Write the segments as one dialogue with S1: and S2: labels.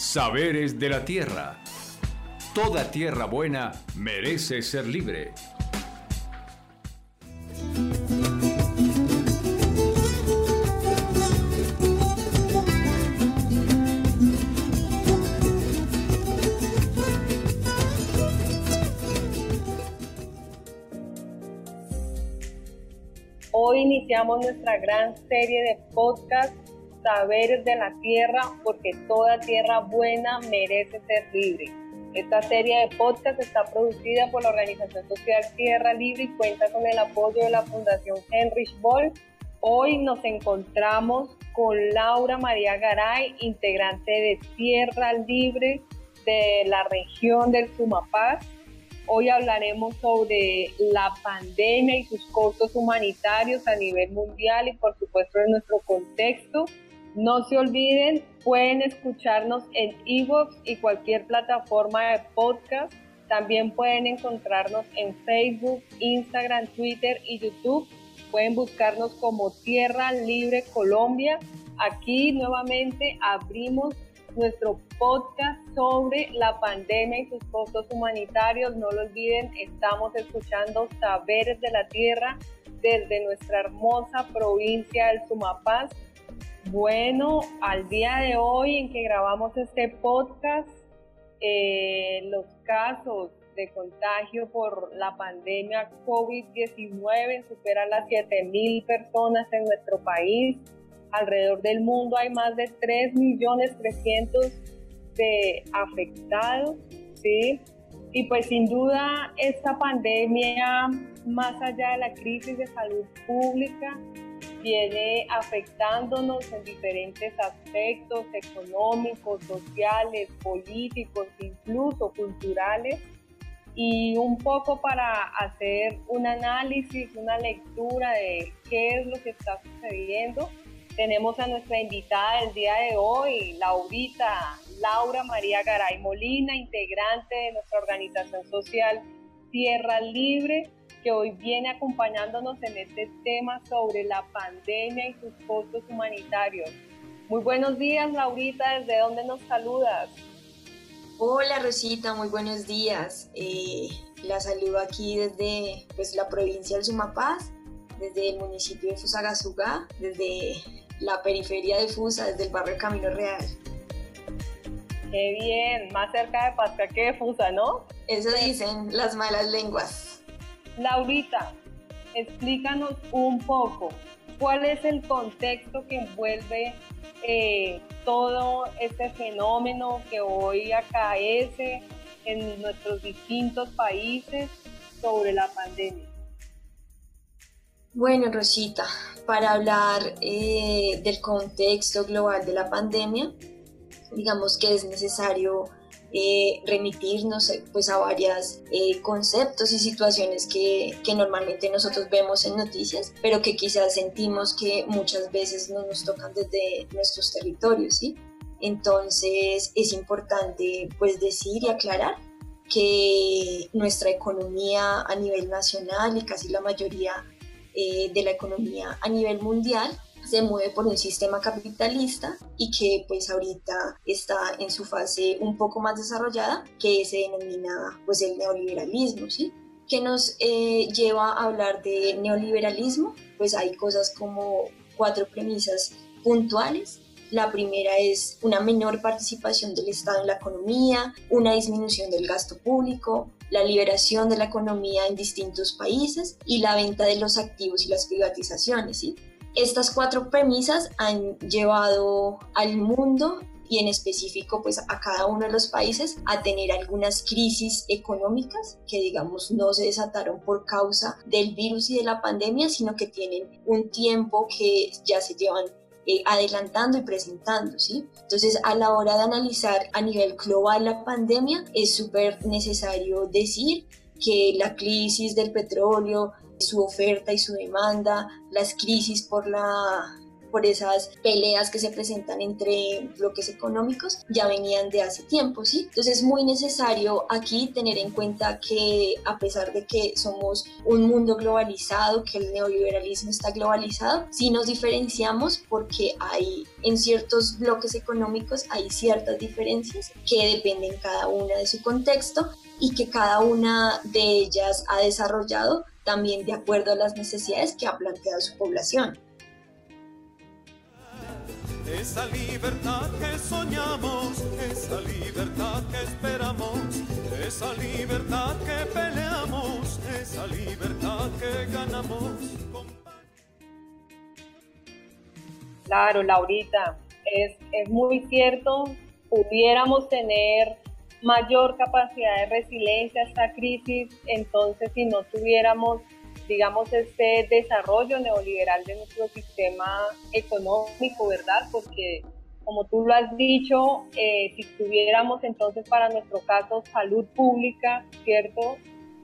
S1: Saberes de la Tierra. Toda tierra buena merece ser libre.
S2: Hoy iniciamos nuestra gran serie de podcast Saberes de la Tierra porque toda tierra buena merece ser libre. Esta serie de podcast está producida por la organización social Tierra Libre y cuenta con el apoyo de la Fundación Heinrich Boll. Hoy nos encontramos con Laura María Garay, integrante de Tierra Libre de la región del Sumapaz Hoy hablaremos sobre la pandemia y sus costos humanitarios a nivel mundial y por supuesto en nuestro contexto. No se olviden, pueden escucharnos en Evox y cualquier plataforma de podcast. También pueden encontrarnos en Facebook, Instagram, Twitter y YouTube. Pueden buscarnos como Tierra Libre Colombia. Aquí nuevamente abrimos nuestro podcast sobre la pandemia y sus costos humanitarios. No lo olviden, estamos escuchando Saberes de la Tierra desde nuestra hermosa provincia del Sumapaz. Bueno, al día de hoy en que grabamos este podcast, eh, los casos de contagio por la pandemia COVID-19 superan las 7.000 personas en nuestro país alrededor del mundo hay más de 3.300.000 de afectados, ¿sí? Y pues sin duda esta pandemia, más allá de la crisis de salud pública, viene afectándonos en diferentes aspectos económicos, sociales, políticos, incluso culturales. Y un poco para hacer un análisis, una lectura de qué es lo que está sucediendo, tenemos a nuestra invitada del día de hoy, Laurita, Laura María Garay Molina, integrante de nuestra organización social Tierra Libre, que hoy viene acompañándonos en este tema sobre la pandemia y sus costos humanitarios. Muy buenos días, Laurita, ¿desde dónde nos saludas?
S3: Hola, Rosita, muy buenos días. Eh, la saludo aquí desde pues, la provincia del Sumapaz, desde el municipio de Fusagasugá, desde la periferia de Fusa, desde el barrio Camino Real.
S2: Qué bien, más cerca de Pasca que de Fusa, ¿no?
S3: Eso dicen las malas lenguas.
S2: Laurita, explícanos un poco, ¿cuál es el contexto que envuelve eh, todo este fenómeno que hoy acaece en nuestros distintos países sobre la pandemia?
S3: Bueno, Rosita, para hablar eh, del contexto global de la pandemia, digamos que es necesario eh, remitirnos eh, pues, a varios conceptos y situaciones que, que, normalmente nosotros vemos en noticias, pero que quizás sentimos que muchas veces no nos tocan desde nuestros territorios, ¿sí? Entonces es importante pues decir y aclarar que nuestra economía a nivel nacional y casi la mayoría eh, de la economía a nivel mundial se mueve por un sistema capitalista y que pues ahorita está en su fase un poco más desarrollada que se denomina pues el neoliberalismo, ¿sí? que nos eh, lleva a hablar de neoliberalismo? Pues hay cosas como cuatro premisas puntuales la primera es una menor participación del Estado en la economía, una disminución del gasto público, la liberación de la economía en distintos países y la venta de los activos y las privatizaciones. Estas cuatro premisas han llevado al mundo y en específico pues a cada uno de los países a tener algunas crisis económicas que digamos no se desataron por causa del virus y de la pandemia, sino que tienen un tiempo que ya se llevan eh, adelantando y presentando, ¿sí? Entonces, a la hora de analizar a nivel global la pandemia, es súper necesario decir que la crisis del petróleo, su oferta y su demanda, las crisis por la por esas peleas que se presentan entre bloques económicos, ya venían de hace tiempo, ¿sí? Entonces es muy necesario aquí tener en cuenta que a pesar de que somos un mundo globalizado, que el neoliberalismo está globalizado, sí nos diferenciamos porque hay en ciertos bloques económicos hay ciertas diferencias que dependen cada una de su contexto y que cada una de ellas ha desarrollado también de acuerdo a las necesidades que ha planteado su población.
S4: Esa libertad que soñamos, esa libertad que esperamos, esa libertad que peleamos, esa libertad que ganamos.
S2: Claro, Laurita, es, es muy cierto, pudiéramos tener mayor capacidad de resiliencia a esta crisis, entonces si no tuviéramos, digamos, este desarrollo neoliberal de nuestro sistema económico, ¿verdad? Porque como tú lo has dicho, eh, si tuviéramos entonces para nuestro caso salud pública, ¿cierto?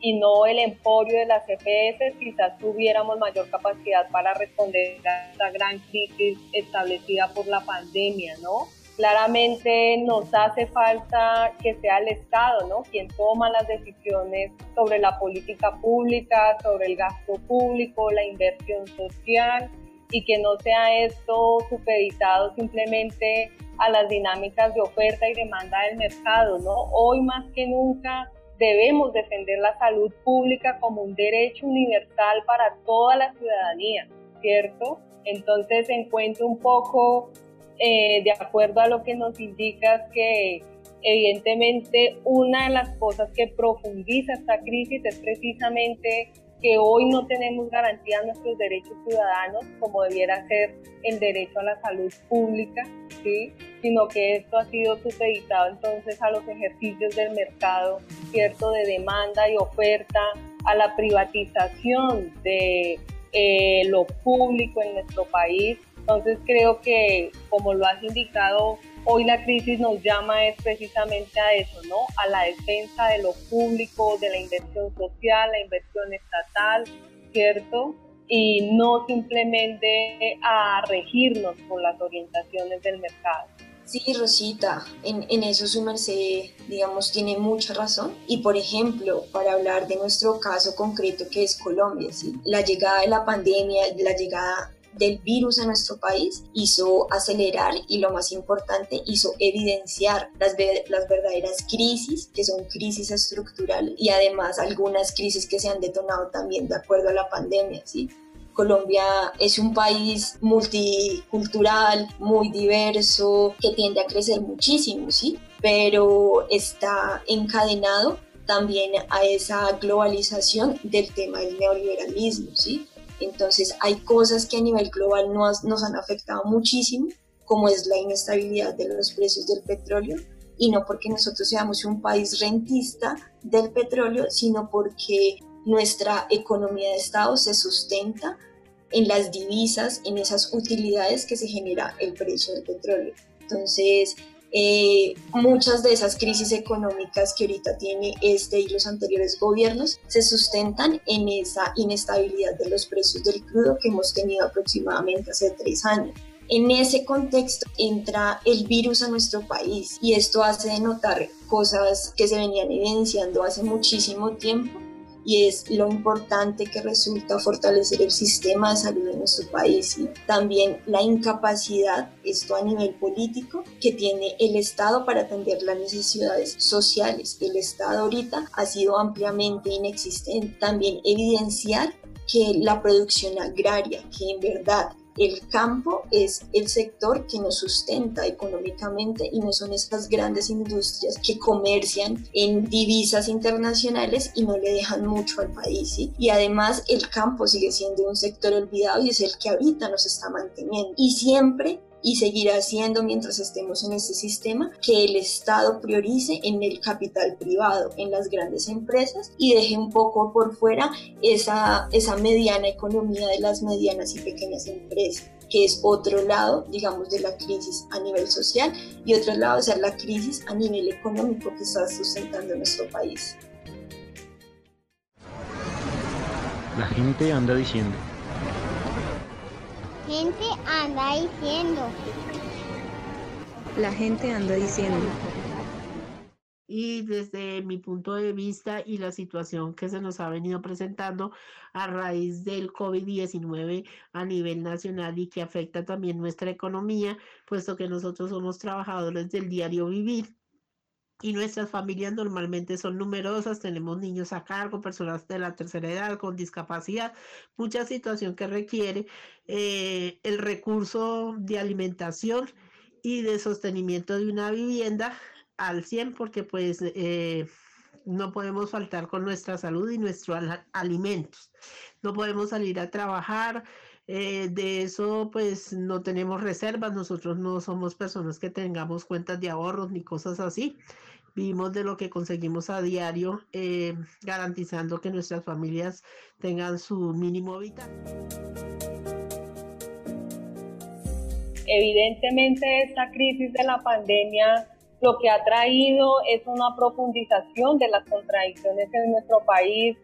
S2: Y no el emporio de las EPS, quizás tuviéramos mayor capacidad para responder a esta gran crisis establecida por la pandemia, ¿no? Claramente nos hace falta que sea el Estado, ¿no? Quien toma las decisiones sobre la política pública, sobre el gasto público, la inversión social y que no sea esto supeditado simplemente a las dinámicas de oferta y demanda del mercado, ¿no? Hoy más que nunca debemos defender la salud pública como un derecho universal para toda la ciudadanía, ¿cierto? Entonces encuentro un poco eh, de acuerdo a lo que nos indicas que evidentemente una de las cosas que profundiza esta crisis es precisamente que hoy no tenemos garantía de nuestros derechos ciudadanos, como debiera ser el derecho a la salud pública, ¿sí? sino que esto ha sido supeditado entonces a los ejercicios del mercado, ¿cierto? De demanda y oferta, a la privatización de eh, lo público en nuestro país entonces creo que, como lo has indicado, hoy la crisis nos llama es precisamente a eso, ¿no? A la defensa de lo público, de la inversión social, la inversión estatal, ¿cierto? Y no simplemente a regirnos por las orientaciones del mercado.
S3: Sí, Rosita, en, en, eso su merced, digamos, tiene mucha razón. Y por ejemplo, para hablar de nuestro caso concreto que es Colombia, ¿sí? la llegada de la pandemia, la llegada del virus en nuestro país hizo acelerar y lo más importante hizo evidenciar las, las verdaderas crisis, que son crisis estructurales y además algunas crisis que se han detonado también de acuerdo a la pandemia, ¿sí? Colombia es un país multicultural, muy diverso, que tiende a crecer muchísimo, ¿sí? Pero está encadenado también a esa globalización del tema del neoliberalismo, ¿sí? Entonces hay cosas que a nivel global nos, han afectado muchísimo, como es la inestabilidad de los precios del petróleo, y no porque nosotros seamos un país rentista del petróleo, sino porque nuestra economía de Estado se sustenta en las divisas, en esas utilidades que se genera el precio del petróleo. Entonces, eh, muchas de esas crisis económicas que ahorita tiene este y los anteriores gobiernos se sustentan en esa inestabilidad de los precios del crudo que hemos tenido aproximadamente hace tres años. En ese contexto entra el virus a nuestro país y esto hace notar cosas que se venían evidenciando hace muchísimo tiempo y es lo importante que resulta fortalecer el sistema de salud de nuestro país también la incapacidad, esto a nivel político, que tiene el Estado para atender las necesidades sociales. El Estado ahorita ha sido ampliamente inexistente. También evidenciar que la producción agraria, que en verdad el campo es el sector que nos sustenta económicamente y no son estas grandes industrias que comercian en divisas internacionales y no le dejan mucho al país. Y además el campo sigue siendo un sector olvidado y es el que ahorita nos está manteniendo. Y siempre y seguirá siendo mientras estemos en este sistema que el Estado priorice en el capital privado, en las grandes empresas y deje un poco por fuera esa, esa mediana economía de las medianas y pequeñas empresas que es otro lado, digamos, de la crisis a nivel social y otro lado es la crisis a nivel económico que está sustentando nuestro país.
S5: La gente anda diciendo, gente anda diciendo.
S6: La gente anda diciendo.
S7: Y desde mi punto de vista y la situación que se nos ha venido presentando a raíz del COVID-19 a nivel nacional y que afecta también nuestra economía, puesto que nosotros somos trabajadores del diario vivir y nuestras familias normalmente son numerosas, tenemos niños a cargo, personas de la tercera edad con discapacidad, mucha situación que requiere eh, el recurso de alimentación y de sostenimiento de una vivienda al 100 porque pues eh, no podemos faltar con nuestra salud y nuestros alimentos. No podemos salir a trabajar, eh, de eso pues no tenemos reservas, nosotros no somos personas que tengamos cuentas de ahorros ni cosas así. Vivimos de lo que conseguimos a diario, eh, garantizando que nuestras familias tengan su mínimo vital.
S2: Evidentemente esta crisis de la pandemia lo que ha traído es una profundización de las contradicciones en nuestro país,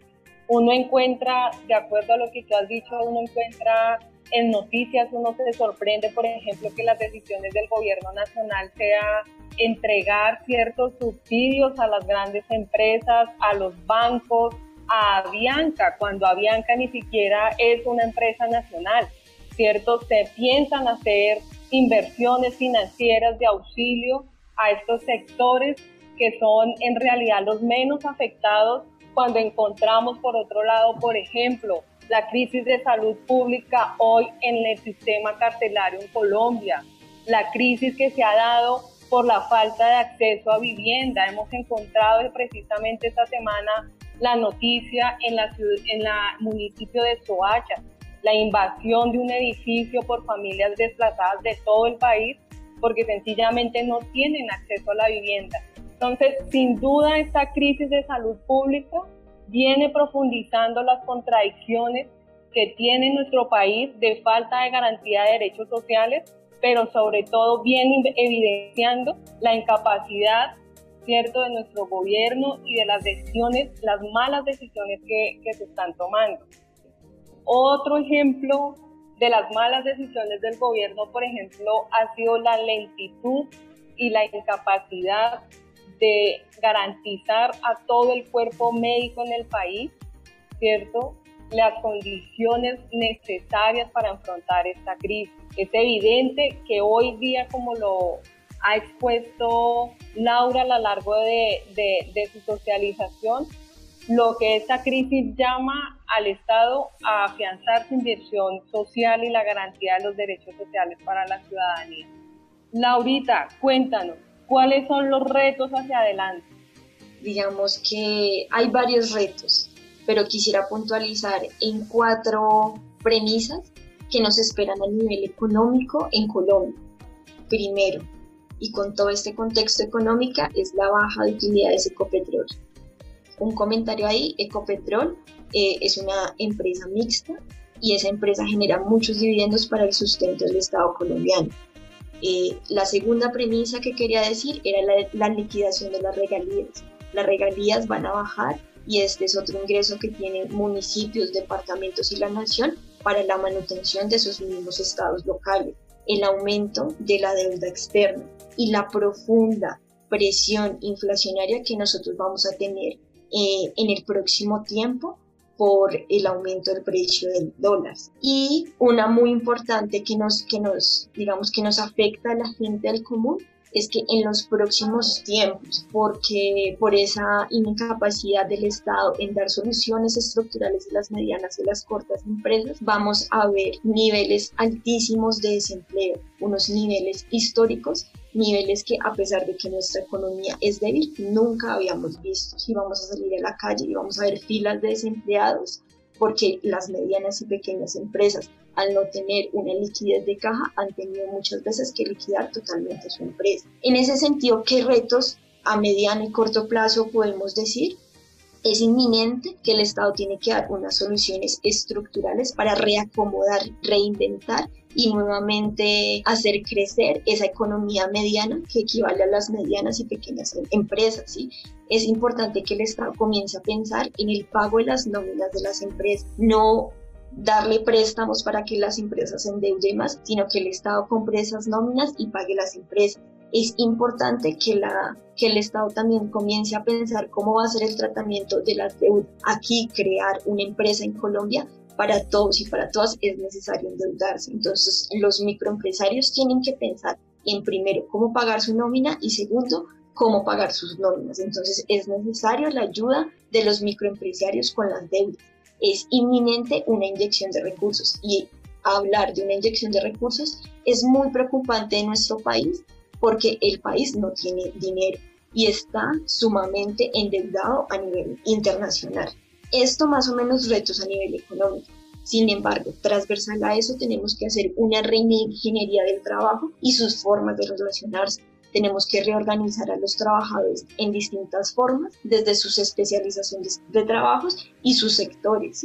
S2: uno encuentra, de acuerdo a lo que tú has dicho, uno encuentra en noticias, uno se sorprende, por ejemplo, que las decisiones del gobierno nacional sea entregar ciertos subsidios a las grandes empresas, a los bancos, a Avianca, cuando Avianca ni siquiera es una empresa nacional, ¿cierto? Se piensan hacer inversiones financieras de auxilio a estos sectores que son en realidad los menos afectados cuando encontramos por otro lado, por ejemplo, la crisis de salud pública hoy en el sistema carcelario en Colombia, la crisis que se ha dado por la falta de acceso a vivienda. Hemos encontrado precisamente esta semana la noticia en la, en la municipio de Soacha, la invasión de un edificio por familias desplazadas de todo el país porque sencillamente no tienen acceso a la vivienda. Entonces, sin duda, esta crisis de salud pública viene profundizando las contradicciones que tiene nuestro país de falta de garantía de derechos sociales, pero sobre todo viene evidenciando la incapacidad cierto de nuestro gobierno y de las decisiones, las malas decisiones que, que se están tomando. Otro ejemplo de las malas decisiones del gobierno, por ejemplo, ha sido la lentitud y la incapacidad de garantizar a todo el cuerpo médico en el país, ¿cierto? Las condiciones necesarias para afrontar esta crisis. Es evidente que hoy día, como lo ha expuesto Laura a lo largo de, de, su socialización, lo que esta crisis llama al Estado a afianzar su inversión social y la garantía de los derechos sociales para la ciudadanía. Laurita, cuéntanos, ¿Cuáles son los retos hacia adelante?
S3: Digamos que hay varios retos, pero quisiera puntualizar en cuatro premisas que nos esperan a nivel económico en Colombia. Primero, y con todo este contexto económico, es la baja de utilidades de Ecopetrol. Un comentario ahí, Ecopetrol eh, es una empresa mixta y esa empresa genera muchos dividendos para el sustento del Estado colombiano. Eh, la segunda premisa que quería decir era la, liquidación de las regalías. Las regalías van a bajar y este es otro ingreso que tienen municipios, departamentos y la nación para la manutención de sus mismos estados locales. El aumento de la deuda externa y la profunda presión inflacionaria que nosotros vamos a tener eh, en el próximo tiempo por el aumento del precio del dólar. Y una muy importante que nos, que nos, digamos, que nos afecta a la gente del común es que en los próximos tiempos, porque por esa incapacidad del Estado en dar soluciones estructurales de las medianas y las cortas empresas, vamos a ver niveles altísimos de desempleo, unos niveles históricos niveles que a pesar de que nuestra economía es débil, nunca habíamos visto. Si vamos a salir a la calle y vamos a ver filas de desempleados, porque las medianas y pequeñas empresas, al no tener una liquidez de caja, han tenido muchas veces que liquidar totalmente su empresa. En ese sentido, ¿qué retos a mediano y corto plazo podemos decir? Es inminente que el Estado tiene que dar unas soluciones estructurales para reacomodar, reinventar y nuevamente hacer crecer esa economía mediana que equivale a las medianas y pequeñas empresas. ¿sí? Es importante que el Estado comience a pensar en el pago de las nóminas de las empresas, no darle préstamos para que las empresas se endeuden más, sino que el Estado compre esas nóminas y pague las empresas. Es importante que, la, que el Estado también comience a pensar cómo va a ser el tratamiento de la deuda. Aquí crear una empresa en Colombia para todos y para todas es necesario endeudarse. Entonces los microempresarios tienen que pensar en primero cómo pagar su nómina y segundo cómo pagar sus nóminas. Entonces es necesario la ayuda de los microempresarios con las deudas. Es inminente una inyección de recursos y hablar de una inyección de recursos es muy preocupante en nuestro país porque el país no tiene dinero y está sumamente endeudado a nivel internacional. Esto más o menos retos a nivel económico. Sin embargo, transversal a eso tenemos que hacer una reingeniería del trabajo y sus formas de relacionarse tenemos que reorganizar a los trabajadores en distintas formas, desde sus especializaciones de trabajos y sus sectores.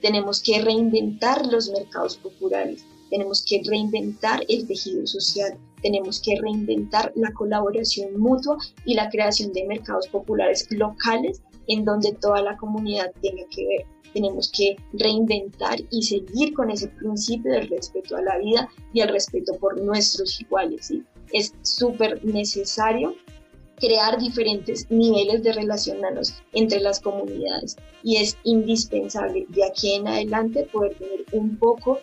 S3: Tenemos que reinventar los mercados populares, tenemos que reinventar el tejido social, tenemos que reinventar la colaboración mutua y la creación de mercados populares locales en donde toda la comunidad tenga que ver. Tenemos que reinventar y seguir con ese principio del respeto a la vida y el respeto por nuestros iguales. ¿sí? es súper necesario crear diferentes niveles de relacionarnos entre las comunidades y es indispensable de aquí en adelante poder tener un poco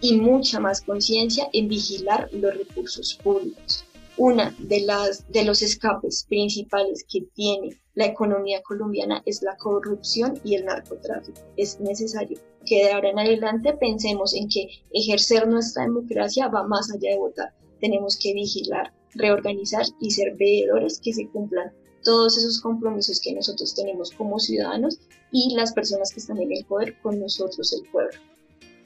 S3: y mucha más conciencia en vigilar los recursos públicos. Una de las de los escapes principales que tiene la economía colombiana es la corrupción y el narcotráfico. Es necesario que de ahora en adelante pensemos en que ejercer nuestra democracia va más allá de votar, tenemos que vigilar, reorganizar y ser veedores que se cumplan todos esos compromisos que nosotros tenemos como ciudadanos y las personas que están en el poder con nosotros, el pueblo.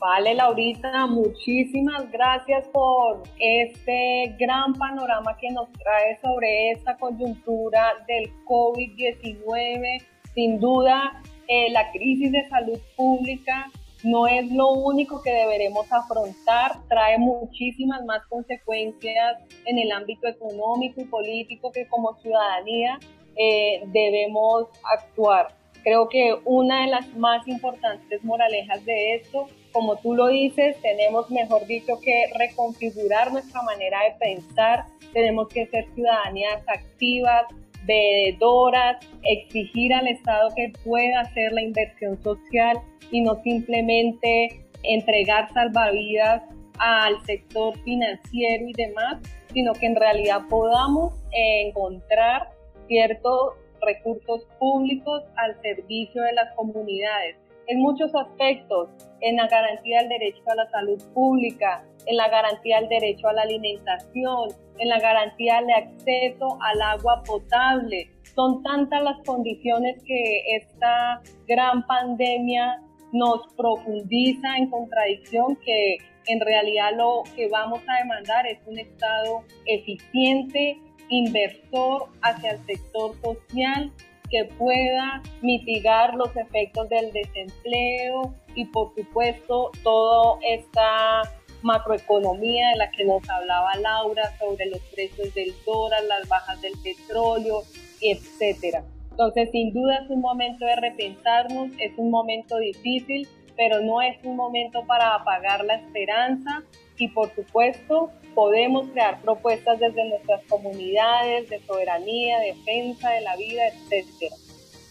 S2: Vale, Laurita, muchísimas gracias por este gran panorama que nos trae sobre esta coyuntura del COVID-19. Sin duda, eh, la crisis de salud pública no es lo único que deberemos afrontar, trae muchísimas más consecuencias en el ámbito económico y político que como ciudadanía eh, debemos actuar. Creo que una de las más importantes moralejas de esto, como tú lo dices, tenemos, mejor dicho, que reconfigurar nuestra manera de pensar, tenemos que ser ciudadanías activas, veedoras, exigir al Estado que pueda hacer la inversión social y no simplemente entregar salvavidas al sector financiero y demás, sino que en realidad podamos encontrar ciertos recursos públicos al servicio de las comunidades en muchos aspectos, en la garantía del derecho a la salud pública, en la garantía del derecho a la alimentación, en la garantía de acceso al agua potable. Son tantas las condiciones que esta gran pandemia nos profundiza en contradicción que en realidad lo que vamos a demandar es un Estado eficiente, inversor hacia el sector social que pueda mitigar los efectos del desempleo y por supuesto toda esta macroeconomía de la que nos hablaba Laura sobre los precios del dólar, las bajas del petróleo, etcétera. Entonces, sin duda es un momento de repensarnos, es un momento difícil, pero no es un momento para apagar la esperanza y por supuesto podemos crear propuestas desde nuestras comunidades de soberanía, defensa de la vida, etc.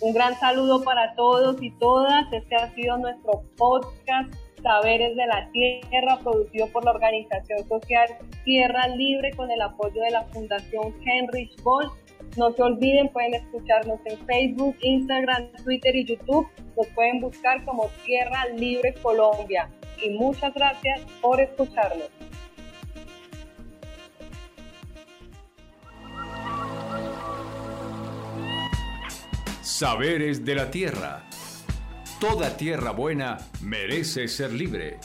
S2: Un gran saludo para todos y todas. Este ha sido nuestro podcast Saberes de la Tierra, producido por la organización social Tierra Libre con el apoyo de la Fundación Heinrich Boll. No se olviden, pueden escucharnos en Facebook, Instagram, Twitter y YouTube. Nos pueden buscar como Tierra Libre Colombia. Y muchas gracias por escucharnos.
S1: Saberes de la tierra. Toda tierra buena merece ser libre.